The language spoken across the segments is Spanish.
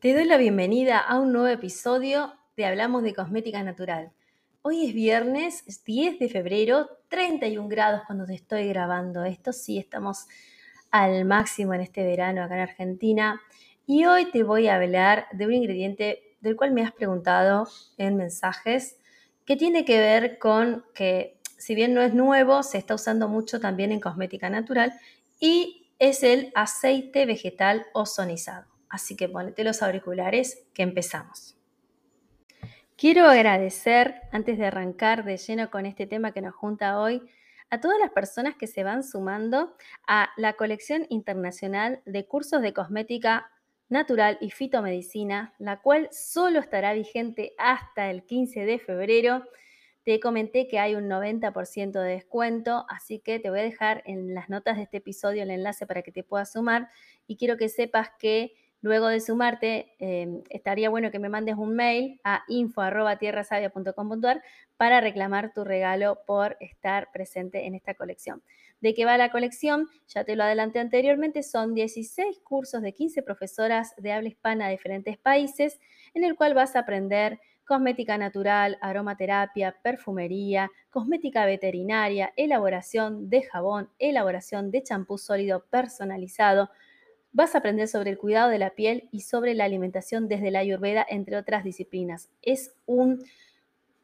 Te doy la bienvenida a un nuevo episodio de Hablamos de Cosmética Natural. Hoy es viernes 10 de febrero, 31 grados cuando te estoy grabando esto. Sí, estamos al máximo en este verano acá en Argentina. Y hoy te voy a hablar de un ingrediente del cual me has preguntado en mensajes, que tiene que ver con que, si bien no es nuevo, se está usando mucho también en cosmética natural y es el aceite vegetal ozonizado. Así que ponete los auriculares que empezamos. Quiero agradecer, antes de arrancar de lleno con este tema que nos junta hoy, a todas las personas que se van sumando a la colección internacional de cursos de cosmética natural y fitomedicina, la cual solo estará vigente hasta el 15 de febrero. Te comenté que hay un 90% de descuento, así que te voy a dejar en las notas de este episodio el enlace para que te puedas sumar y quiero que sepas que Luego de sumarte, em, estaría bueno que me mandes un mail a info.tierrasavia.com.ar para reclamar tu regalo por estar presente en esta colección. ¿De qué va la colección? Ya te lo adelanté anteriormente, son 16 cursos de 15 profesoras de habla hispana de diferentes países, en el cual vas a aprender cosmética natural, aromaterapia, perfumería, cosmética veterinaria, elaboración de jabón, elaboración de champú sólido personalizado, Vas a aprender sobre el cuidado de la piel y sobre la alimentación desde la ayurveda, entre otras disciplinas. Es un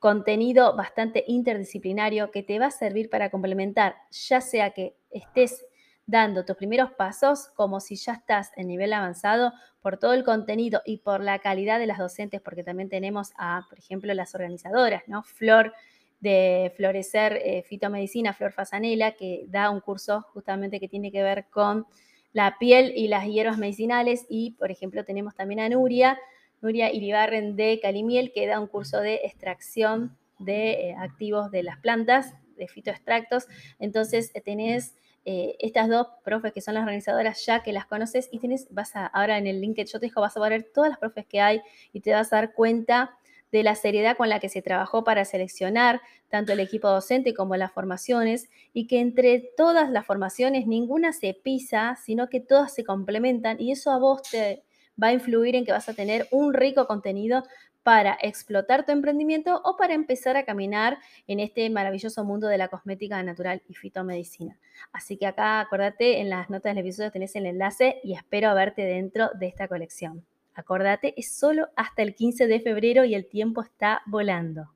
contenido bastante interdisciplinario que te va a servir para complementar, ya sea que estés dando tus primeros pasos, como si ya estás en nivel avanzado, por todo el contenido y por la calidad de las docentes, porque también tenemos a, por ejemplo, las organizadoras, ¿no? Flor de Florecer eh, Fitomedicina, Flor Fasanela, que da un curso justamente que tiene que ver con la piel y las hierbas medicinales. Y, por ejemplo, tenemos también a Nuria, Nuria Iribarren de Calimiel, que da un curso de extracción de eh, activos de las plantas, de fitoextractos. Entonces, eh, tenés eh, estas dos profes que son las organizadoras ya que las conoces y tienes, vas a, ahora en el link que yo te dejo, vas a ver todas las profes que hay y te vas a dar cuenta de la seriedad con la que se trabajó para seleccionar tanto el equipo docente como las formaciones y que entre todas las formaciones ninguna se pisa, sino que todas se complementan y eso a vos te va a influir en que vas a tener un rico contenido para explotar tu emprendimiento o para empezar a caminar en este maravilloso mundo de la cosmética natural y fitomedicina. Así que acá acuérdate, en las notas del episodio tenés el enlace y espero verte dentro de esta colección. Acordate, es solo hasta el 15 de febrero y el tiempo está volando.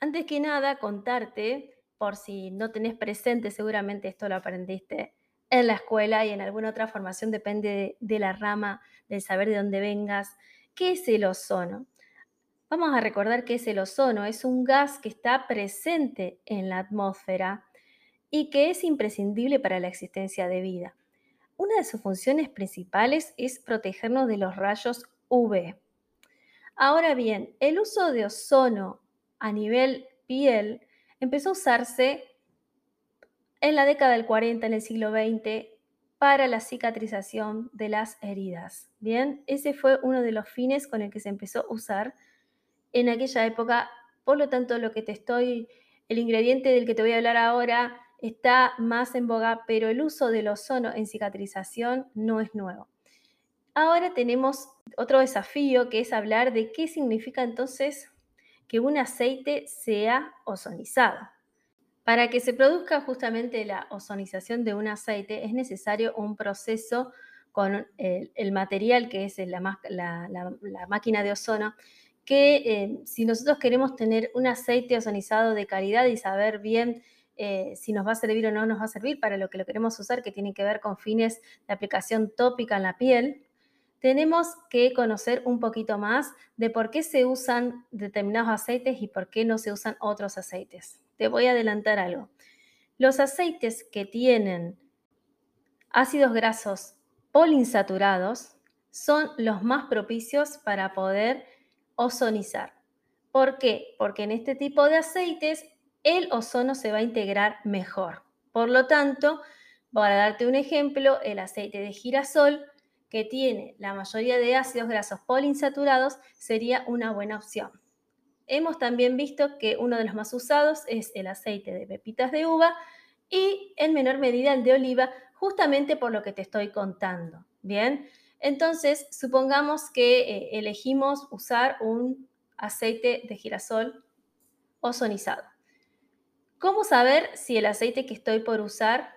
Antes que nada, contarte, por si no tenés presente, seguramente esto lo aprendiste en la escuela y en alguna otra formación, depende de, la rama, del saber de dónde vengas, ¿qué es el ozono? Vamos a recordar que es el ozono, es un gas que está presente en la atmósfera y que es imprescindible para la existencia de vida. Una de sus funciones principales es protegernos de los rayos UV. Ahora bien, el uso de ozono a nivel piel empezó a usarse en la década del 40, en el siglo XX, para la cicatrización de las heridas. Bien, ese fue uno de los fines con el que se empezó a usar en aquella época. Por lo tanto, lo que te estoy, el ingrediente del que te voy a hablar ahora está más en boga, pero el uso del ozono en cicatrización no es nuevo. Ahora tenemos otro desafío que es hablar de qué significa entonces que un aceite sea ozonizado. Para que se produzca justamente la ozonización de un aceite es necesario un proceso con el, material que es la, máquina de ozono que eh, si nosotros queremos tener un aceite ozonizado de calidad y saber bien eh, si nos va a servir o no nos va a servir para lo que lo queremos usar, que tiene que ver con fines de aplicación tópica en la piel, tenemos que conocer un poquito más de por qué se usan determinados aceites y por qué no se usan otros aceites. Te voy a adelantar algo. Los aceites que tienen ácidos grasos poliinsaturados son los más propicios para poder ozonizar. ¿Por qué? Porque en este tipo de aceites el ozono se va a integrar mejor. Por lo tanto, para darte un ejemplo, el aceite de girasol, que tiene la mayoría de ácidos grasos poliinsaturados, sería una buena opción. Hemos también visto que uno de los más usados es el aceite de pepitas de uva y en menor medida el de oliva, justamente por lo que te estoy contando. Bien, entonces supongamos que eh, elegimos usar un aceite de girasol ozonizado. ¿Cómo saber si el aceite que estoy por usar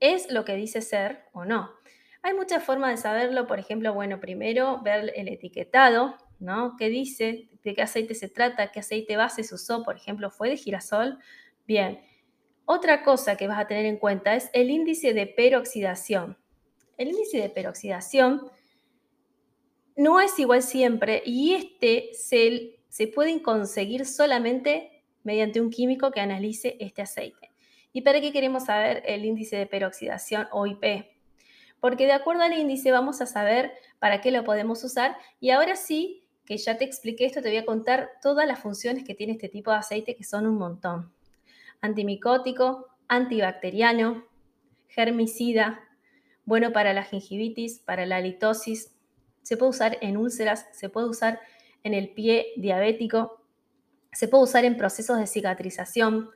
es lo que dice ser o no? Hay muchas formas de saberlo, por ejemplo, bueno, primero ver el etiquetado, ¿no? ¿Qué dice? ¿De qué aceite se trata? ¿Qué aceite base se usó? Por ejemplo, ¿fue de girasol? Bien. Otra cosa que vas a tener en cuenta es el índice de peroxidación. El índice de peroxidación no es igual siempre y este se, se puede conseguir solamente mediante un químico que analice este aceite. ¿Y para qué queremos saber el índice de peroxidación o IP? Porque de acuerdo al índice vamos a saber para qué lo podemos usar y ahora sí que ya te expliqué esto, te voy a contar todas las funciones que tiene este tipo de aceite que son un montón antimicótico, antibacteriano, germicida, bueno para la gingivitis, para la litosis, se puede usar en úlceras, se puede usar en el pie diabético, se puede usar en procesos de cicatrización.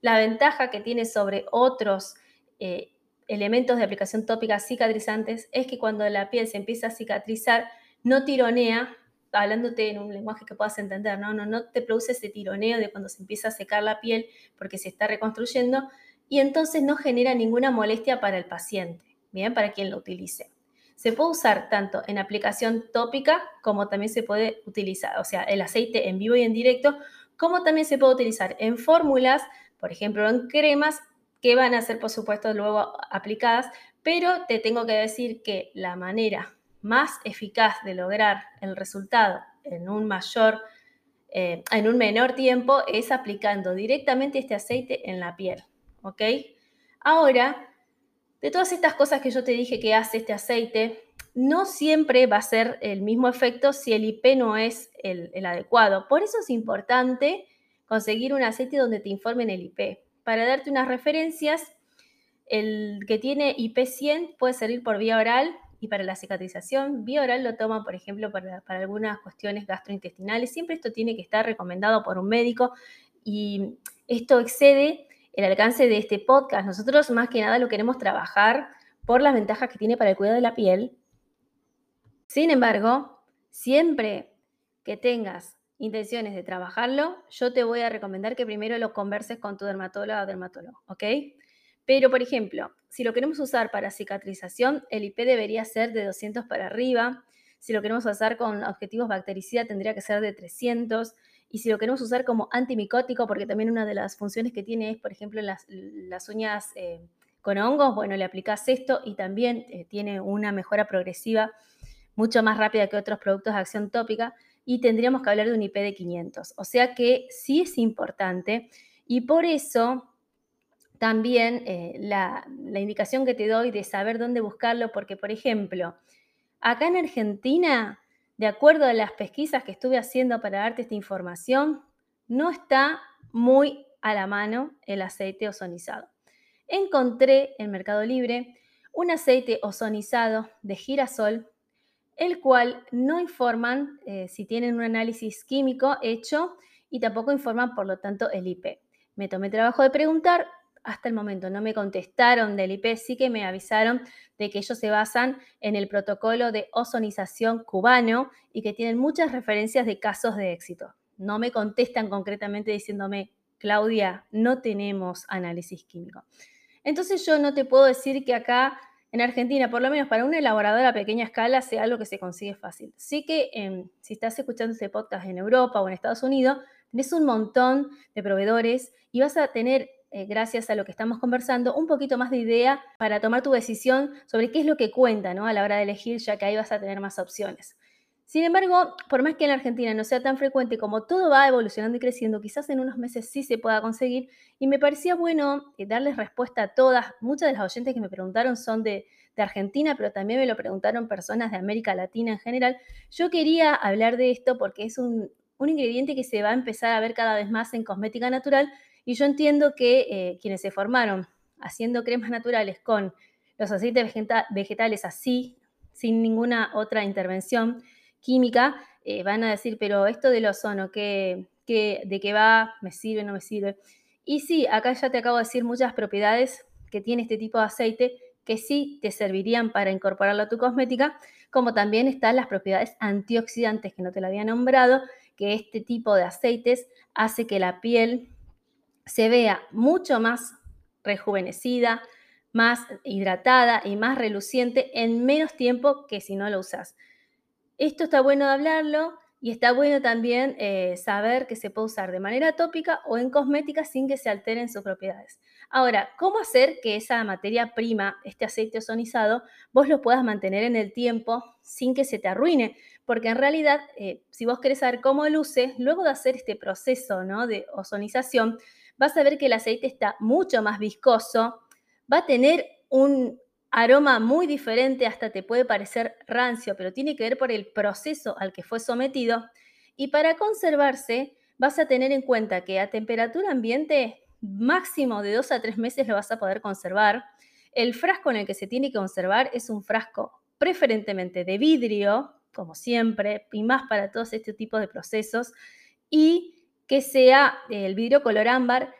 La ventaja que tiene sobre otros eh, elementos de aplicación tópica cicatrizantes es que cuando la piel se empieza a cicatrizar, no tironea hablándote en un lenguaje que puedas entender, ¿no? No, no te produce ese tironeo de cuando se empieza a secar la piel porque se está reconstruyendo y entonces no genera ninguna molestia para el paciente, ¿bien? Para quien lo utilice. Se puede usar tanto en aplicación tópica como también se puede utilizar, o sea, el aceite en vivo y en directo, como también se puede utilizar en fórmulas, por ejemplo, en cremas que van a ser, por supuesto, luego aplicadas, pero te tengo que decir que la manera más eficaz de lograr el resultado en un mayor, eh, en un menor tiempo es aplicando directamente este aceite en la piel. ¿Ok? Ahora, de todas estas cosas que yo te dije que hace este aceite, no siempre va a ser el mismo efecto si el IP no es el, adecuado. Por eso es importante conseguir un aceite donde te informen el IP. Para darte unas referencias, el que tiene IP 100 puede servir por vía oral y para la cicatrización, vía oral lo toman, por ejemplo, para, algunas cuestiones gastrointestinales. Siempre esto tiene que estar recomendado por un médico y esto excede el alcance de este podcast. Nosotros más que nada lo queremos trabajar por las ventajas que tiene para el cuidado de la piel. Sin embargo, siempre que tengas intenciones de trabajarlo, yo te voy a recomendar que primero lo converses con tu dermatóloga o dermatólogo, ¿ok? Pero, por ejemplo, si lo queremos usar para cicatrización, el IP debería ser de 200 para arriba. Si lo queremos usar con objetivos bactericida, tendría que ser de 300. Y si lo queremos usar como antimicótico, porque también una de las funciones que tiene es, por ejemplo, las, las uñas eh, con hongos, bueno, le aplicas esto y también eh, tiene una mejora progresiva mucho más rápida que otros productos de acción tópica y tendríamos que hablar de un IP de 500. O sea que sí es importante y por eso también eh, la, indicación que te doy de saber dónde buscarlo, porque por ejemplo, acá en Argentina, de acuerdo a las pesquisas que estuve haciendo para darte esta información, no está muy a la mano el aceite ozonizado. Encontré en Mercado Libre un aceite ozonizado de girasol, el cual no informan eh, si tienen un análisis químico hecho y tampoco informan, por lo tanto, el IP. Me tomé trabajo de preguntar, hasta el momento no me contestaron del IP, sí que me avisaron de que ellos se basan en el protocolo de ozonización cubano y que tienen muchas referencias de casos de éxito. No me contestan concretamente diciéndome, Claudia, no tenemos análisis químico. Entonces yo no te puedo decir que acá en Argentina, por lo menos para un elaborador a pequeña escala, sea algo que se consigue fácil. Sí que em, si estás escuchando este podcast en Europa o en Estados Unidos, tenés un montón de proveedores y vas a tener eh, gracias a lo que estamos conversando, un poquito más de idea para tomar tu decisión sobre qué es lo que cuenta ¿no? a la hora de elegir, ya que ahí vas a tener más opciones. Sin embargo, por más que en Argentina no sea tan frecuente como todo va evolucionando y creciendo, quizás en unos meses sí se pueda conseguir. Y me parecía bueno eh, darles respuesta a todas. Muchas de las oyentes que me preguntaron son de, Argentina, pero también me lo preguntaron personas de América Latina en general. Yo quería hablar de esto porque es un, ingrediente que se va a empezar a ver cada vez más en cosmética natural. Y yo entiendo que eh, quienes se formaron haciendo cremas naturales con los aceites vegetales así, sin ninguna otra intervención, química, eh, van a decir, pero esto del ozono, ¿qué, de qué va? ¿Me sirve? ¿No me sirve? Y sí, acá ya te acabo de decir muchas propiedades que tiene este tipo de aceite que sí te servirían para incorporarlo a tu cosmética, como también están las propiedades antioxidantes que no te lo había nombrado, que este tipo de aceites hace que la piel se vea mucho más rejuvenecida, más hidratada y más reluciente en menos tiempo que si no lo usas. Esto está bueno de hablarlo y está bueno también eh, saber que se puede usar de manera tópica o en cosmética sin que se alteren sus propiedades. Ahora, ¿cómo hacer que esa materia prima, este aceite ozonizado, vos lo puedas mantener en el tiempo sin que se te arruine? Porque en realidad, eh, si vos querés saber cómo luce, luego de hacer este proceso ¿no? de ozonización, vas a ver que el aceite está mucho más viscoso, va a tener un aroma muy diferente, hasta te puede parecer rancio, pero tiene que ver por el proceso al que fue sometido. Y para conservarse, vas a tener en cuenta que a temperatura ambiente máximo de dos a tres meses lo vas a poder conservar. El frasco en el que se tiene que conservar es un frasco preferentemente de vidrio, como siempre, y más para todos este tipo de procesos, y que sea el vidrio color ámbar.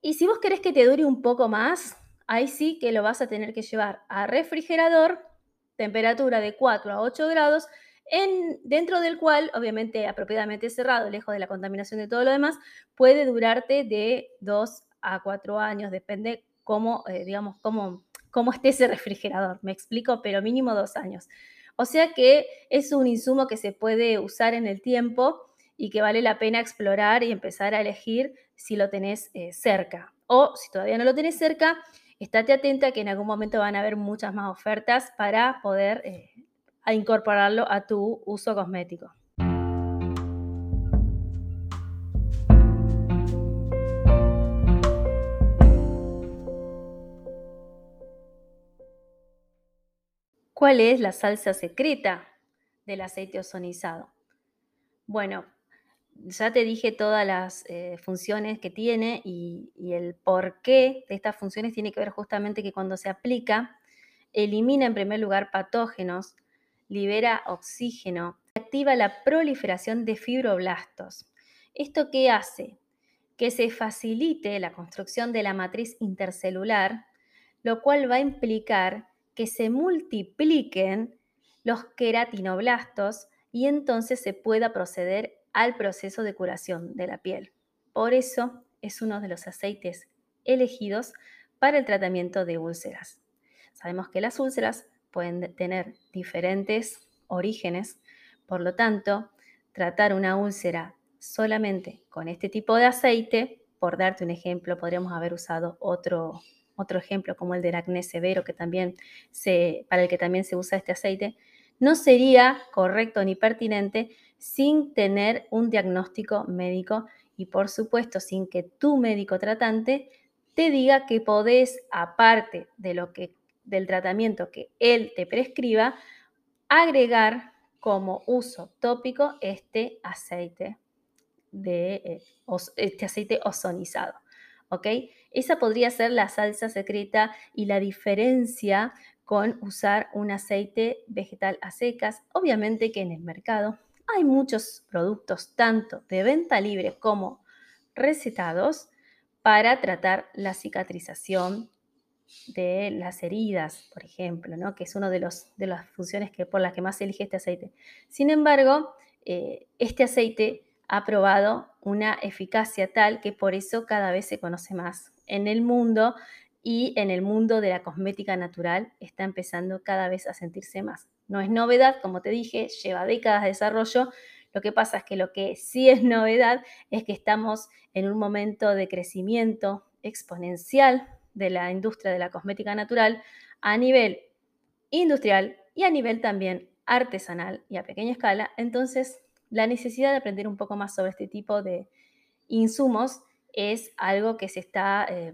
Y si vos querés que te dure un poco más, ahí sí que lo vas a tener que llevar a refrigerador, temperatura de 4 a 8 grados, en, dentro del cual, obviamente apropiadamente cerrado, lejos de la contaminación de todo lo demás, puede durarte de 2 a 4 años, depende cómo, eh, digamos, cómo, cómo esté ese refrigerador, me explico, pero mínimo dos años. O sea que es un insumo que se puede usar en el tiempo y que vale la pena explorar y empezar a elegir si lo tenés eh, cerca. O si todavía no lo tenés cerca, estate atenta que en algún momento van a haber muchas más ofertas para poder eh, incorporarlo a tu uso cosmético. ¿Cuál es la salsa secreta del aceite ozonizado? Bueno, ya te dije todas las eh, funciones que tiene y, el porqué de estas funciones tiene que ver justamente que cuando se aplica, elimina en primer lugar patógenos, libera oxígeno, activa la proliferación de fibroblastos. ¿Esto qué hace? Que se facilite la construcción de la matriz intercelular, lo cual va a implicar que se multipliquen los queratinoblastos y entonces se pueda proceder al proceso de curación de la piel. Por eso es uno de los aceites elegidos para el tratamiento de úlceras. Sabemos que las úlceras pueden tener diferentes orígenes, por lo tanto, tratar una úlcera solamente con este tipo de aceite, por darte un ejemplo, podríamos haber usado otro, otro ejemplo como el del acné severo, que también se, para el que también se usa este aceite, no sería correcto ni pertinente sin tener un diagnóstico médico y por supuesto sin que tu médico tratante te diga que podés, aparte de lo que, del tratamiento que él te prescriba, agregar como uso tópico este aceite de eh, este aceite ozonizado. ¿Ok? Esa podría ser la salsa secreta y la diferencia con usar un aceite vegetal a secas. Obviamente que en el mercado hay muchos productos, tanto de venta libre como recetados, para tratar la cicatrización de las heridas, por ejemplo, ¿no? que es una de, las funciones que, por las que más se elige este aceite. Sin embargo, eh, este aceite ha probado una eficacia tal que por eso cada vez se conoce más en el mundo y en el mundo de la cosmética natural está empezando cada vez a sentirse más. No es novedad, como te dije, lleva décadas de desarrollo. Lo que pasa es que lo que sí es novedad es que estamos en un momento de crecimiento exponencial de la industria de la cosmética natural a nivel industrial y a nivel también artesanal y a pequeña escala, entonces la necesidad de aprender un poco más sobre este tipo de insumos es algo que se está, eh,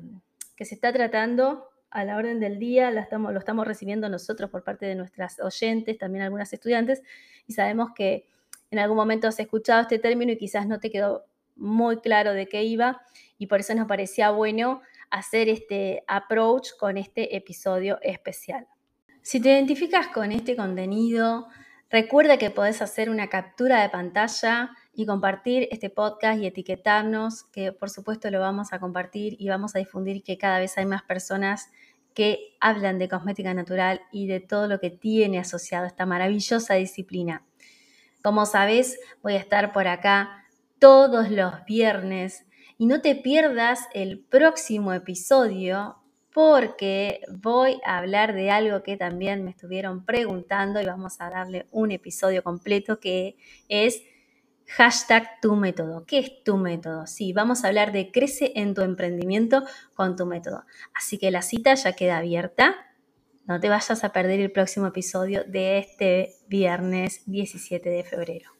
que se está tratando a la orden del día, lo estamos, lo estamos recibiendo nosotros por parte de nuestras oyentes, también algunas estudiantes, y sabemos que en algún momento has escuchado este término y quizás no te quedó muy claro de qué iba, y por eso nos parecía bueno hacer este approach con este episodio especial. Si te identificas con este contenido, recuerda que podés hacer una captura de pantalla y compartir este podcast y etiquetarnos, que por supuesto lo vamos a compartir y vamos a difundir que cada vez hay más personas que hablan de cosmética natural y de todo lo que tiene asociado esta maravillosa disciplina. Como sabes, voy a estar por acá todos los viernes y no te pierdas el próximo episodio porque voy a hablar de algo que también me estuvieron preguntando y vamos a darle un episodio completo que es Hashtag tu método. ¿Qué es tu método? Sí, vamos a hablar de crece en tu emprendimiento con tu método. Así que la cita ya queda abierta. No te vayas a perder el próximo episodio de este viernes 17 de febrero.